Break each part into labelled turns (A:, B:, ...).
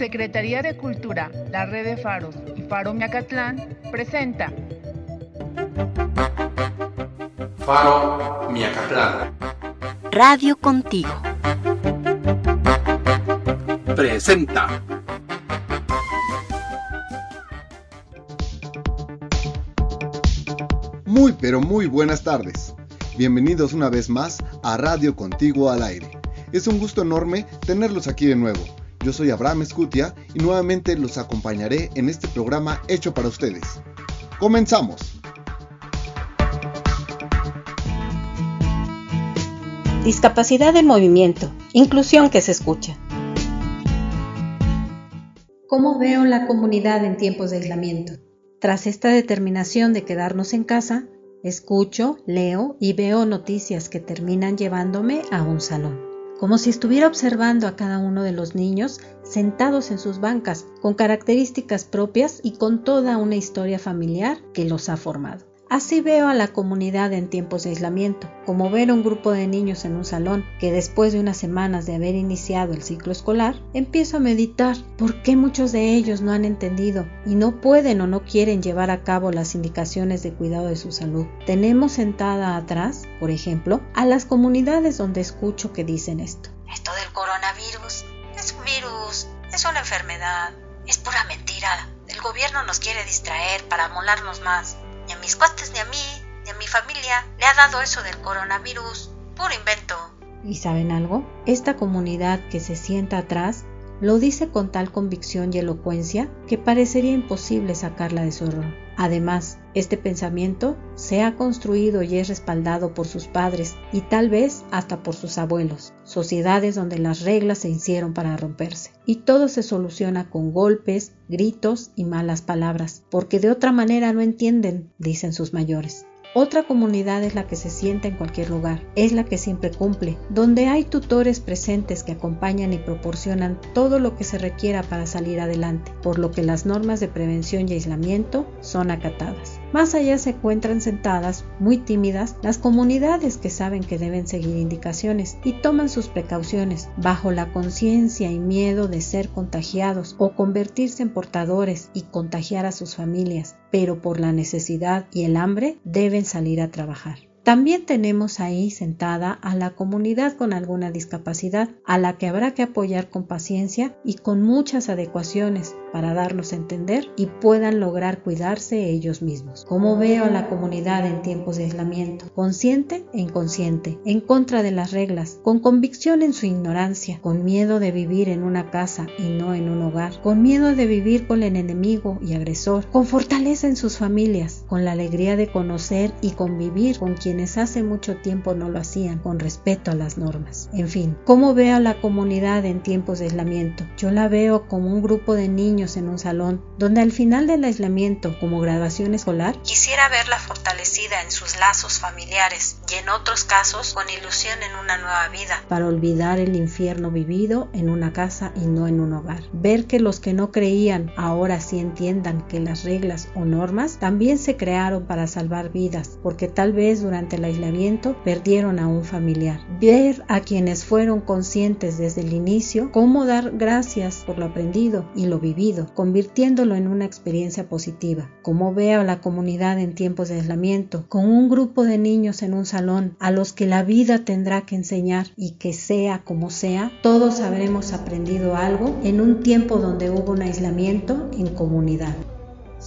A: Secretaría de Cultura, la Red de Faros y Faro Miacatlán presenta
B: Faro Miacatlán.
C: Radio Contigo.
B: Presenta.
D: Muy pero muy buenas tardes. Bienvenidos una vez más a Radio Contigo al aire. Es un gusto enorme tenerlos aquí de nuevo. Yo soy Abraham Escutia y nuevamente los acompañaré en este programa hecho para ustedes. Comenzamos.
C: Discapacidad en movimiento, inclusión que se escucha. ¿Cómo veo la comunidad en tiempos de aislamiento? Tras esta determinación de quedarnos en casa, escucho, leo y veo noticias que terminan llevándome a un salón, como si estuviera observando a cada uno de los niños sentados en sus bancas, con características propias y con toda una historia familiar que los ha formado. Así veo a la comunidad en tiempos de aislamiento, como ver a un grupo de niños en un salón que después de unas semanas de haber iniciado el ciclo escolar, empiezo a meditar por qué muchos de ellos no han entendido y no pueden o no quieren llevar a cabo las indicaciones de cuidado de su salud. Tenemos sentada atrás, por ejemplo, a las comunidades donde escucho que dicen esto.
E: Esto del coronavirus es un virus, es una enfermedad, es pura mentira. El gobierno nos quiere distraer para molarnos más. Ni a mí, ni a mi familia le ha dado eso del coronavirus. Puro invento.
C: ¿Y saben algo? Esta comunidad que se sienta atrás lo dice con tal convicción y elocuencia que parecería imposible sacarla de su error. Además, este pensamiento se ha construido y es respaldado por sus padres y tal vez hasta por sus abuelos, sociedades donde las reglas se hicieron para romperse. Y todo se soluciona con golpes, gritos y malas palabras, porque de otra manera no entienden, dicen sus mayores. Otra comunidad es la que se sienta en cualquier lugar, es la que siempre cumple, donde hay tutores presentes que acompañan y proporcionan todo lo que se requiera para salir adelante, por lo que las normas de prevención y aislamiento son acatadas. Más allá se encuentran sentadas, muy tímidas, las comunidades que saben que deben seguir indicaciones y toman sus precauciones bajo la conciencia y miedo de ser contagiados o convertirse en portadores y contagiar a sus familias, pero por la necesidad y el hambre deben salir a trabajar. También tenemos ahí sentada a la comunidad con alguna discapacidad, a la que habrá que apoyar con paciencia y con muchas adecuaciones para darnos a entender y puedan lograr cuidarse ellos mismos. Como veo a la comunidad en tiempos de aislamiento, consciente e inconsciente, en contra de las reglas, con convicción en su ignorancia, con miedo de vivir en una casa y no en un hogar, con miedo de vivir con el enemigo y agresor, con fortaleza en sus familias, con la alegría de conocer y convivir con quienes hace mucho tiempo no lo hacían, con respeto a las normas. En fin, ¿cómo veo a la comunidad en tiempos de aislamiento? Yo la veo como un grupo de niños en un salón, donde al final del aislamiento, como graduación escolar,
E: quisiera verla fortalecida en sus lazos familiares y en otros casos con ilusión en una nueva vida.
C: Para olvidar el infierno vivido en una casa y no en un hogar. Ver que los que no creían ahora sí entiendan que las reglas o normas también se crearon para salvar vidas, porque tal vez durante el aislamiento perdieron a un familiar. Ver a quienes fueron conscientes desde el inicio cómo dar gracias por lo aprendido y lo vivido convirtiéndolo en una experiencia positiva. Como veo a la comunidad en tiempos de aislamiento, con un grupo de niños en un salón a los que la vida tendrá que enseñar y que sea como sea, todos habremos aprendido algo en un tiempo donde hubo un aislamiento en comunidad.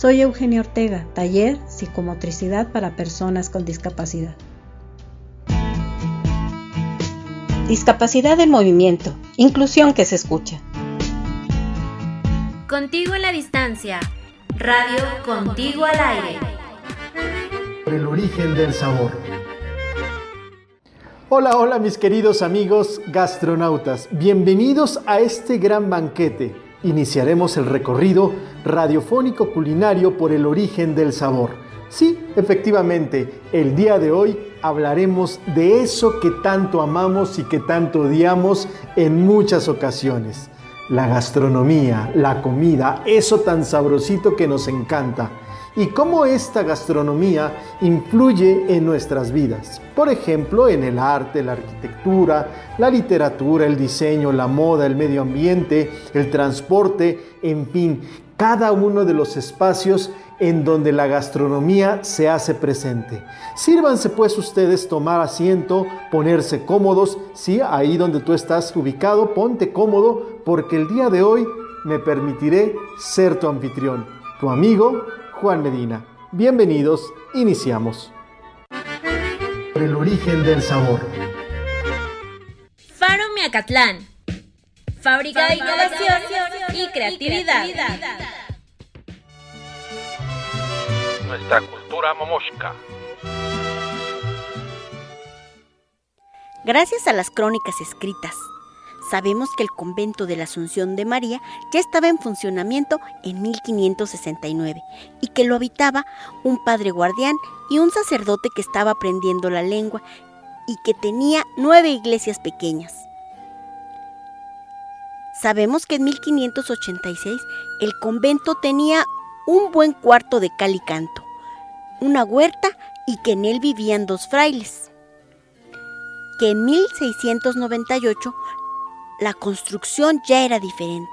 C: Soy Eugenia Ortega, taller Psicomotricidad para personas con discapacidad. Discapacidad en movimiento, inclusión que se escucha.
F: Contigo en la distancia. Radio Contigo al aire.
G: El origen del sabor. Hola, hola mis queridos amigos gastronautas. Bienvenidos a este gran banquete. Iniciaremos el recorrido radiofónico culinario por el origen del sabor. Sí, efectivamente, el día de hoy hablaremos de eso que tanto amamos y que tanto odiamos en muchas ocasiones la gastronomía, la comida, eso tan sabrosito que nos encanta. y cómo esta gastronomía influye en nuestras vidas. Por ejemplo, en el arte, la arquitectura, la literatura, el diseño, la moda, el medio ambiente, el transporte, en fin, cada uno de los espacios en donde la gastronomía se hace presente. Sírvanse pues ustedes tomar asiento, ponerse cómodos, sí, ahí donde tú estás ubicado, ponte cómodo, porque el día de hoy me permitiré ser tu anfitrión, tu amigo Juan Medina. Bienvenidos, iniciamos. El origen del sabor.
F: Faro Miacatlán. Fábrica de innovación y creatividad.
B: Nuestra cultura momoshka.
H: Gracias a las crónicas escritas, sabemos que el convento de la Asunción de María ya estaba en funcionamiento en 1569 y que lo habitaba un padre guardián y un sacerdote que estaba aprendiendo la lengua y que tenía nueve iglesias pequeñas. Sabemos que en 1586 el convento tenía un buen cuarto de cal y canto, una huerta y que en él vivían dos frailes. Que en 1698 la construcción ya era diferente.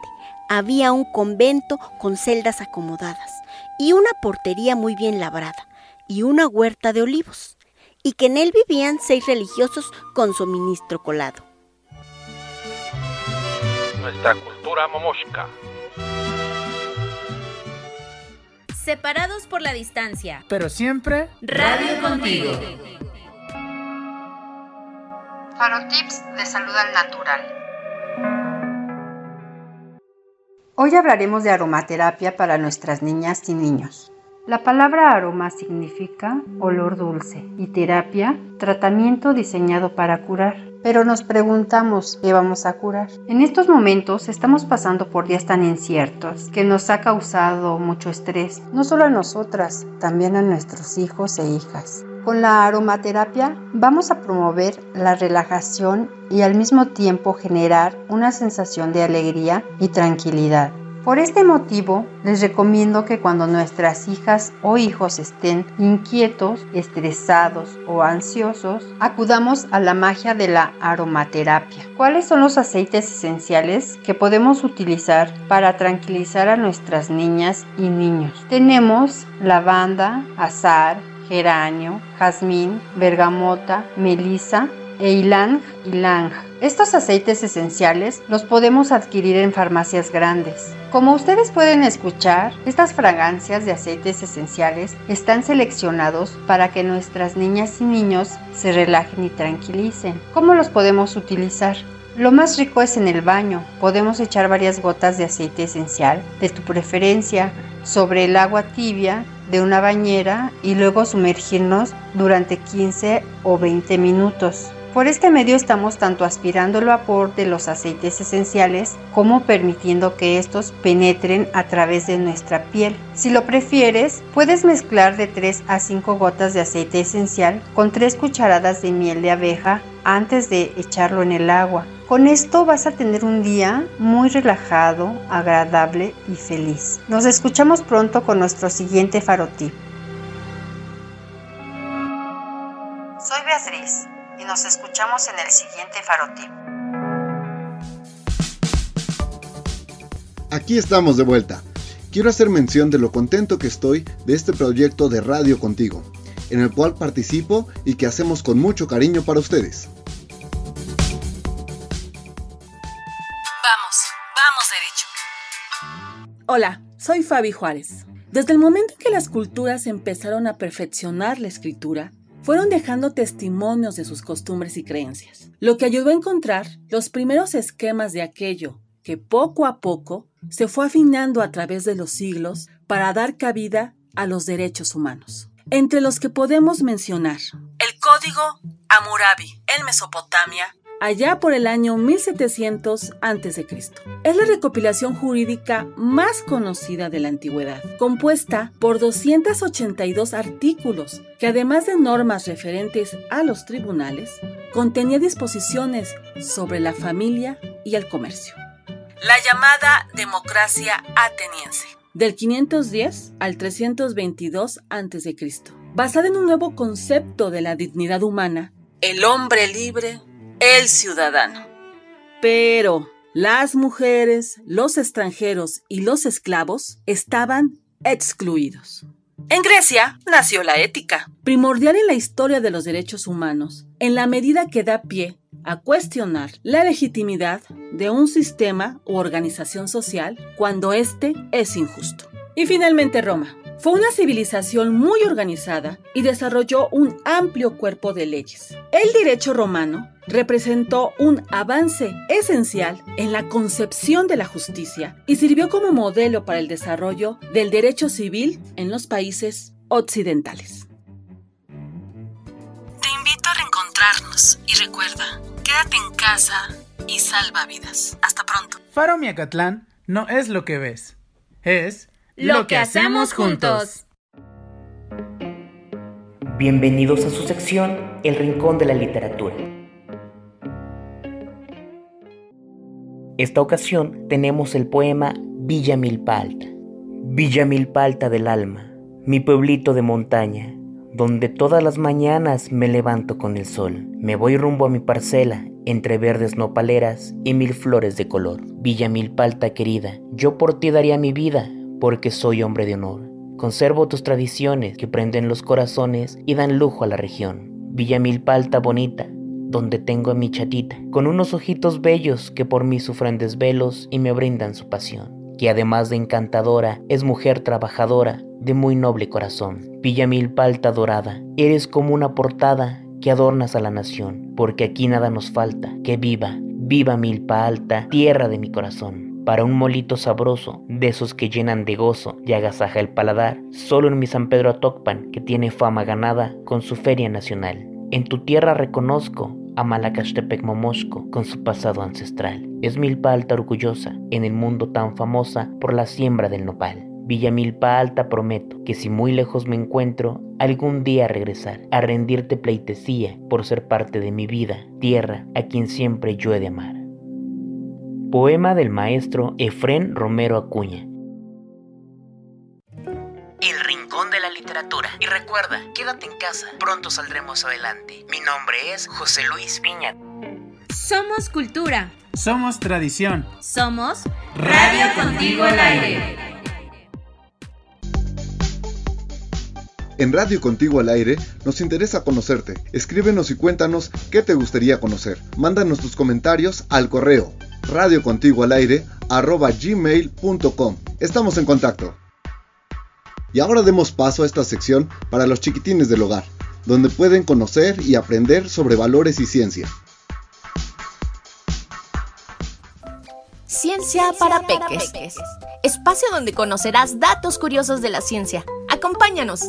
H: Había un convento con celdas acomodadas y una portería muy bien labrada y una huerta de olivos, y que en él vivían seis religiosos con su ministro colado.
B: Nuestra cultura momoshka.
F: Separados por la distancia.
I: Pero siempre
F: Radio contigo.
J: Farotips de salud al natural. Hoy hablaremos de aromaterapia para nuestras niñas y niños. La palabra aroma significa olor dulce y terapia, tratamiento diseñado para curar. Pero nos preguntamos, ¿qué vamos a curar? En estos momentos estamos pasando por días tan inciertos que nos ha causado mucho estrés, no solo a nosotras, también a nuestros hijos e hijas. Con la aromaterapia vamos a promover la relajación y al mismo tiempo generar una sensación de alegría y tranquilidad. Por este motivo, les recomiendo que cuando nuestras hijas o hijos estén inquietos, estresados o ansiosos, acudamos a la magia de la aromaterapia. ¿Cuáles son los aceites esenciales que podemos utilizar para tranquilizar a nuestras niñas y niños? Tenemos lavanda, azar, geranio, jazmín, bergamota, melisa e ylang ylang. Estos aceites esenciales los podemos adquirir en farmacias grandes. Como ustedes pueden escuchar, estas fragancias de aceites esenciales están seleccionados para que nuestras niñas y niños se relajen y tranquilicen. ¿Cómo los podemos utilizar? Lo más rico es en el baño. Podemos echar varias gotas de aceite esencial de tu preferencia sobre el agua tibia de una bañera y luego sumergirnos durante 15 o 20 minutos. Por este medio estamos tanto aspirando el vapor de los aceites esenciales como permitiendo que estos penetren a través de nuestra piel. Si lo prefieres, puedes mezclar de 3 a 5 gotas de aceite esencial con 3 cucharadas de miel de abeja antes de echarlo en el agua. Con esto vas a tener un día muy relajado, agradable y feliz. Nos escuchamos pronto con nuestro siguiente farotip. Nos escuchamos en el siguiente farotip.
D: Aquí estamos de vuelta. Quiero hacer mención de lo contento que estoy de este proyecto de Radio Contigo, en el cual participo y que hacemos con mucho cariño para ustedes.
K: Vamos, vamos derecho. Hola, soy Fabi Juárez. Desde el momento en que las culturas empezaron a perfeccionar la escritura, fueron dejando testimonios de sus costumbres y creencias, lo que ayudó a encontrar los primeros esquemas de aquello que poco a poco se fue afinando a través de los siglos para dar cabida a los derechos humanos. Entre los que podemos mencionar el Código Hammurabi en Mesopotamia, allá por el año 1700 a.C. Es la recopilación jurídica más conocida de la antigüedad, compuesta por 282 artículos que además de normas referentes a los tribunales, contenía disposiciones sobre la familia y el comercio. La llamada democracia ateniense. del 510 al 322 a.C., basada en un nuevo concepto de la dignidad humana, el hombre libre, el ciudadano. Pero las mujeres, los extranjeros y los esclavos estaban excluidos. En Grecia nació la ética, primordial en la historia de los derechos humanos, en la medida que da pie a cuestionar la legitimidad de un sistema u organización social cuando éste es injusto. Y finalmente Roma. Fue una civilización muy organizada y desarrolló un amplio cuerpo de leyes. El derecho romano representó un avance esencial en la concepción de la justicia y sirvió como modelo para el desarrollo del derecho civil en los países occidentales. Te invito a reencontrarnos y recuerda, quédate en casa y salva vidas. Hasta pronto.
I: Faro Miacatlán no es lo que ves, es
F: lo que hacemos juntos.
L: Bienvenidos a su sección El Rincón de la Literatura. Esta ocasión tenemos el poema Villa Milpa Alta. Villa Milpa Alta del alma, mi pueblito de montaña, donde todas las mañanas me levanto con el sol. Me voy rumbo a mi parcela, entre verdes nopaleras y mil flores de color. Villa Milpa Alta querida, yo por ti daría mi vida, porque soy hombre de honor. Conservo tus tradiciones que prenden los corazones y dan lujo a la región. Villa Milpalta bonita, donde tengo a mi chatita, con unos ojitos bellos que por mí sufren desvelos y me brindan su pasión, que además de encantadora, es mujer trabajadora, de muy noble corazón. Villa Milpalta dorada, eres como una portada que adornas a la nación, porque aquí nada nos falta, que viva, viva Milpa Alta, tierra de mi corazón para un molito sabroso, de esos que llenan de gozo y agasaja el paladar, solo en mi San Pedro Atocpan, que tiene fama ganada con su feria nacional. En tu tierra reconozco a Malacastepec Momosco con su pasado ancestral. Es Milpa Alta orgullosa, en el mundo tan famosa por la siembra del nopal. Villa Milpa Alta prometo que si muy lejos me encuentro, algún día regresar a rendirte pleitesía por ser parte de mi vida, tierra a quien siempre yo he de amar. Poema del maestro Efrén Romero Acuña. El rincón de la literatura. Y recuerda, quédate en casa, pronto saldremos adelante. Mi nombre es José Luis Piña.
F: Somos cultura.
I: Somos tradición.
F: Somos Radio Contigo al Aire.
D: En Radio Contigo al Aire nos interesa conocerte. Escríbenos y cuéntanos qué te gustaría conocer. Mándanos tus comentarios al correo radio contigo al aire arroba gmail.com. Estamos en contacto. Y ahora demos paso a esta sección para los chiquitines del hogar, donde pueden conocer y aprender sobre valores y ciencia.
M: Ciencia para Peques. Espacio donde conocerás datos curiosos de la ciencia. Acompáñanos.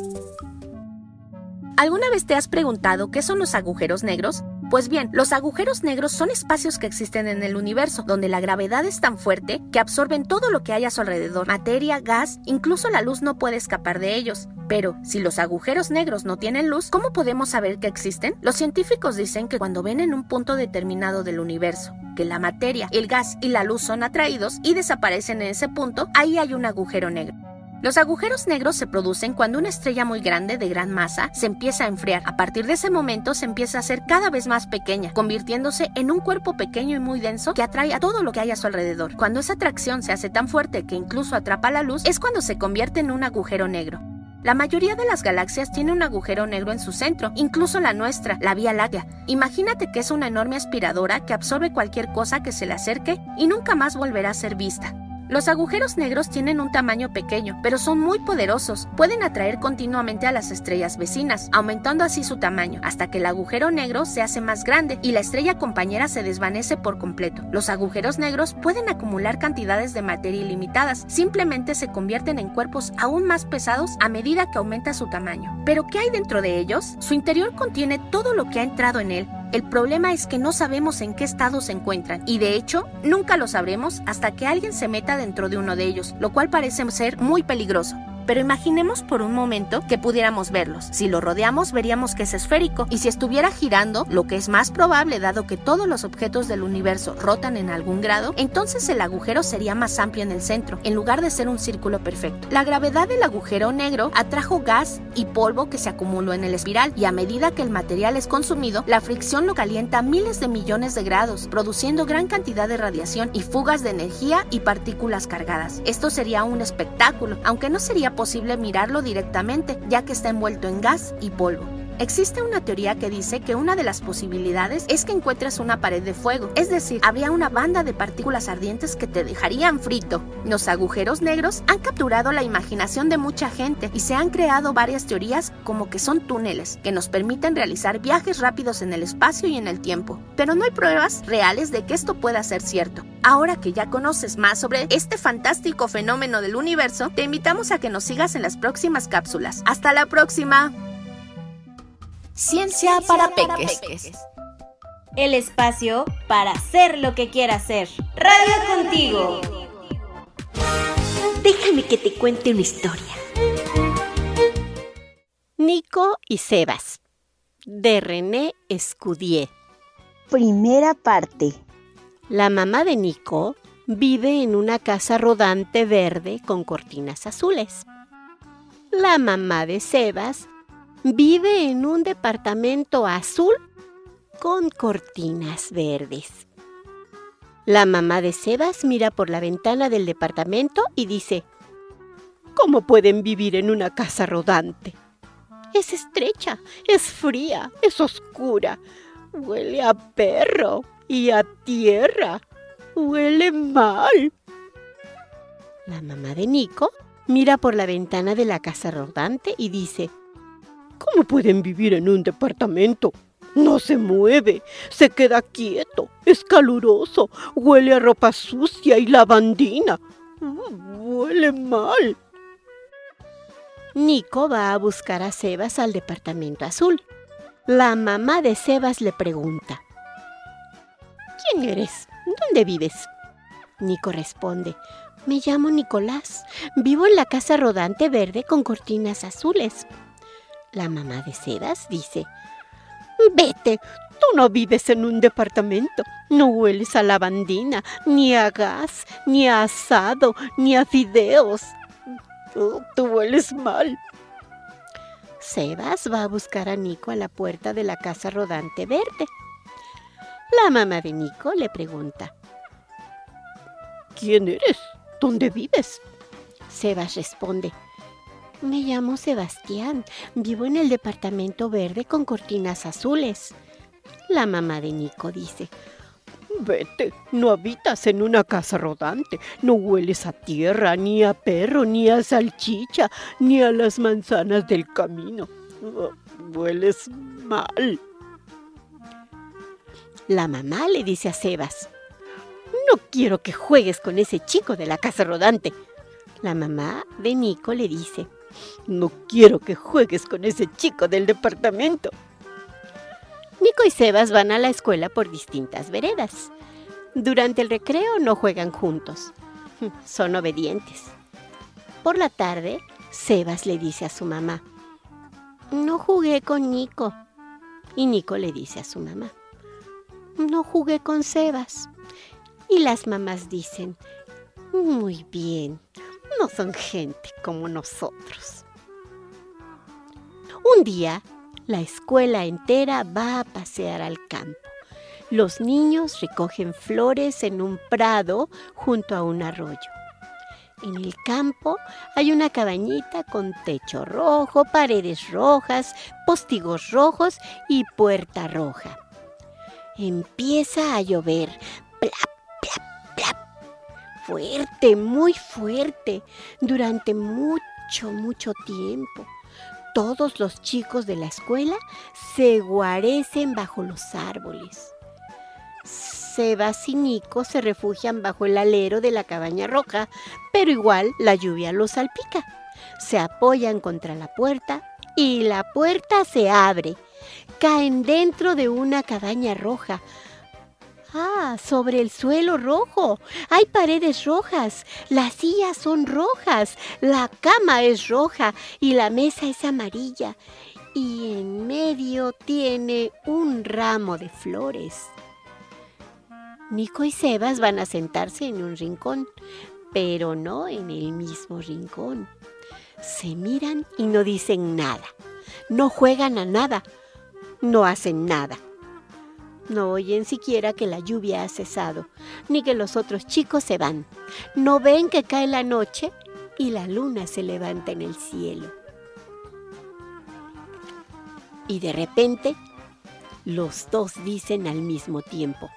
M: ¿Alguna vez te has preguntado qué son los agujeros negros? Pues bien, los agujeros negros son espacios que existen en el universo, donde la gravedad es tan fuerte que absorben todo lo que hay a su alrededor, materia, gas, incluso la luz no puede escapar de ellos. Pero, si los agujeros negros no tienen luz, ¿cómo podemos saber que existen? Los científicos dicen que cuando ven en un punto determinado del universo que la materia, el gas y la luz son atraídos y desaparecen en ese punto, ahí hay un agujero negro. Los agujeros negros se producen cuando una estrella muy grande de gran masa se empieza a enfriar. A partir de ese momento se empieza a hacer cada vez más pequeña, convirtiéndose en un cuerpo pequeño y muy denso que atrae a todo lo que hay a su alrededor. Cuando esa atracción se hace tan fuerte que incluso atrapa la luz, es cuando se convierte en un agujero negro. La mayoría de las galaxias tiene un agujero negro en su centro, incluso la nuestra, la Vía Láctea. Imagínate que es una enorme aspiradora que absorbe cualquier cosa que se le acerque y nunca más volverá a ser vista. Los agujeros negros tienen un tamaño pequeño, pero son muy poderosos. Pueden atraer continuamente a las estrellas vecinas, aumentando así su tamaño, hasta que el agujero negro se hace más grande y la estrella compañera se desvanece por completo. Los agujeros negros pueden acumular cantidades de materia ilimitadas, simplemente se convierten en cuerpos aún más pesados a medida que aumenta su tamaño. Pero ¿qué hay dentro de ellos? Su interior contiene todo lo que ha entrado en él, el problema es que no sabemos en qué estado se encuentran y de hecho nunca lo sabremos hasta que alguien se meta dentro de uno de ellos, lo cual parece ser muy peligroso. Pero imaginemos por un momento que pudiéramos verlos. Si lo rodeamos, veríamos que es esférico. Y si estuviera girando, lo que es más probable dado que todos los objetos del universo rotan en algún grado, entonces el agujero sería más amplio en el centro, en lugar de ser un círculo perfecto. La gravedad del agujero negro atrajo gas y polvo que se acumuló en el espiral y a medida que el material es consumido, la fricción lo calienta a miles de millones de grados, produciendo gran cantidad de radiación y fugas de energía y partículas cargadas. Esto sería un espectáculo, aunque no sería posible mirarlo directamente, ya que está envuelto en gas y polvo. Existe una teoría que dice que una de las posibilidades es que encuentres una pared de fuego, es decir, habría una banda de partículas ardientes que te dejarían frito. Los agujeros negros han capturado la imaginación de mucha gente y se han creado varias teorías como que son túneles que nos permiten realizar viajes rápidos en el espacio y en el tiempo. Pero no hay pruebas reales de que esto pueda ser cierto. Ahora que ya conoces más sobre este fantástico fenómeno del universo, te invitamos a que nos sigas en las próximas cápsulas. Hasta la próxima.
F: Ciencia para peques. El espacio para hacer lo que quiera hacer. Radio contigo.
H: Déjame que te cuente una historia.
N: Nico y Sebas, de René Escudier.
H: Primera parte.
N: La mamá de Nico vive en una casa rodante verde con cortinas azules. La mamá de Sebas vive en un departamento azul con cortinas verdes. La mamá de Sebas mira por la ventana del departamento y dice, ¿Cómo pueden vivir en una casa rodante? Es estrecha, es fría, es oscura, huele a perro y a tierra, huele mal. La mamá de Nico mira por la ventana de la casa rodante y dice, ¿Cómo pueden vivir en un departamento? No se mueve, se queda quieto, es caluroso, huele a ropa sucia y lavandina. Huele mal. Nico va a buscar a Sebas al departamento azul. La mamá de Sebas le pregunta, ¿Quién eres? ¿Dónde vives? Nico responde, me llamo Nicolás, vivo en la casa rodante verde con cortinas azules. La mamá de Sebas dice, Vete, tú no vives en un departamento, no hueles a lavandina, ni a gas, ni a asado, ni a fideos. Tú, tú hueles mal. Sebas va a buscar a Nico a la puerta de la casa rodante verde. La mamá de Nico le pregunta, ¿Quién eres? ¿Dónde vives? Sebas responde, me llamo Sebastián. Vivo en el departamento verde con cortinas azules. La mamá de Nico dice, Vete, no habitas en una casa rodante, no hueles a tierra, ni a perro, ni a salchicha, ni a las manzanas del camino. Hueles mal. La mamá le dice a Sebas, No quiero que juegues con ese chico de la casa rodante. La mamá de Nico le dice, no quiero que juegues con ese chico del departamento. Nico y Sebas van a la escuela por distintas veredas. Durante el recreo no juegan juntos. Son obedientes. Por la tarde, Sebas le dice a su mamá, no jugué con Nico. Y Nico le dice a su mamá, no jugué con Sebas. Y las mamás dicen, muy bien, no son gente como nosotros. Un día, la escuela entera va a pasear al campo. Los niños recogen flores en un prado junto a un arroyo. En el campo hay una cabañita con techo rojo, paredes rojas, postigos rojos y puerta roja. Empieza a llover. Fuerte, muy fuerte, durante mucho, mucho tiempo. Todos los chicos de la escuela se guarecen bajo los árboles. Sebas y Nico se refugian bajo el alero de la cabaña roja, pero igual la lluvia los salpica. Se apoyan contra la puerta y la puerta se abre. Caen dentro de una cabaña roja. Ah, sobre el suelo rojo. Hay paredes rojas. Las sillas son rojas. La cama es roja y la mesa es amarilla. Y en medio tiene un ramo de flores. Nico y Sebas van a sentarse en un rincón, pero no en el mismo rincón. Se miran y no dicen nada. No juegan a nada. No hacen nada. No oyen siquiera que la lluvia ha cesado, ni que los otros chicos se van. No ven que cae la noche y la luna se levanta en el cielo. Y de repente, los dos dicen al mismo tiempo,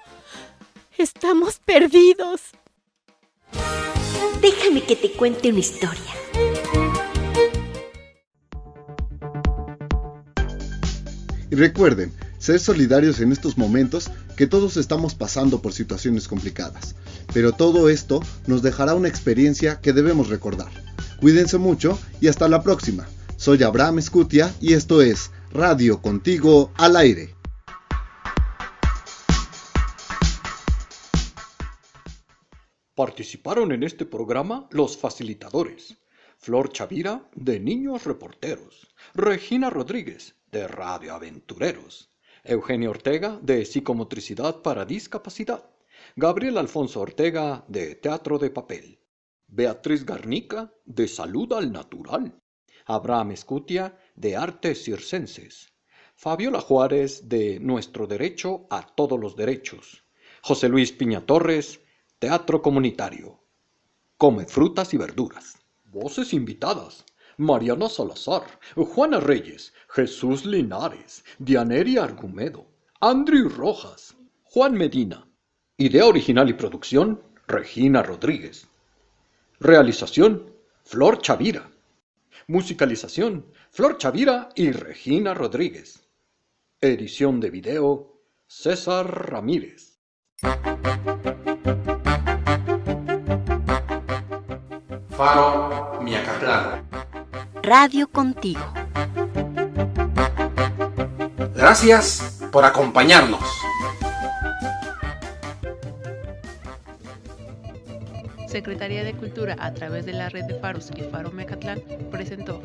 N: Estamos perdidos.
H: Déjame que te cuente una historia.
D: Y recuerden, ser solidarios en estos momentos que todos estamos pasando por situaciones complicadas. Pero todo esto nos dejará una experiencia que debemos recordar. Cuídense mucho y hasta la próxima. Soy Abraham Escutia y esto es Radio Contigo al Aire.
O: Participaron en este programa los facilitadores. Flor Chavira, de Niños Reporteros. Regina Rodríguez, de Radio Aventureros. Eugenio Ortega, de Psicomotricidad para Discapacidad. Gabriel Alfonso Ortega, de Teatro de Papel. Beatriz Garnica, de Salud al Natural. Abraham Escutia, de Artes Circenses. Fabiola Juárez, de Nuestro Derecho a Todos los Derechos. José Luis Piña Torres, Teatro Comunitario. Come frutas y verduras. Voces invitadas. Mariana Salazar, Juana Reyes, Jesús Linares, Dianeria Argumedo, Andrew Rojas, Juan Medina. Idea original y producción, Regina Rodríguez. Realización, Flor Chavira. Musicalización, Flor Chavira y Regina Rodríguez. Edición de video, César Ramírez.
B: Faro Miacatlán.
H: Radio contigo.
B: Gracias por acompañarnos.
A: Secretaría de Cultura a través de la red de faros y Faro Mecatlán presentó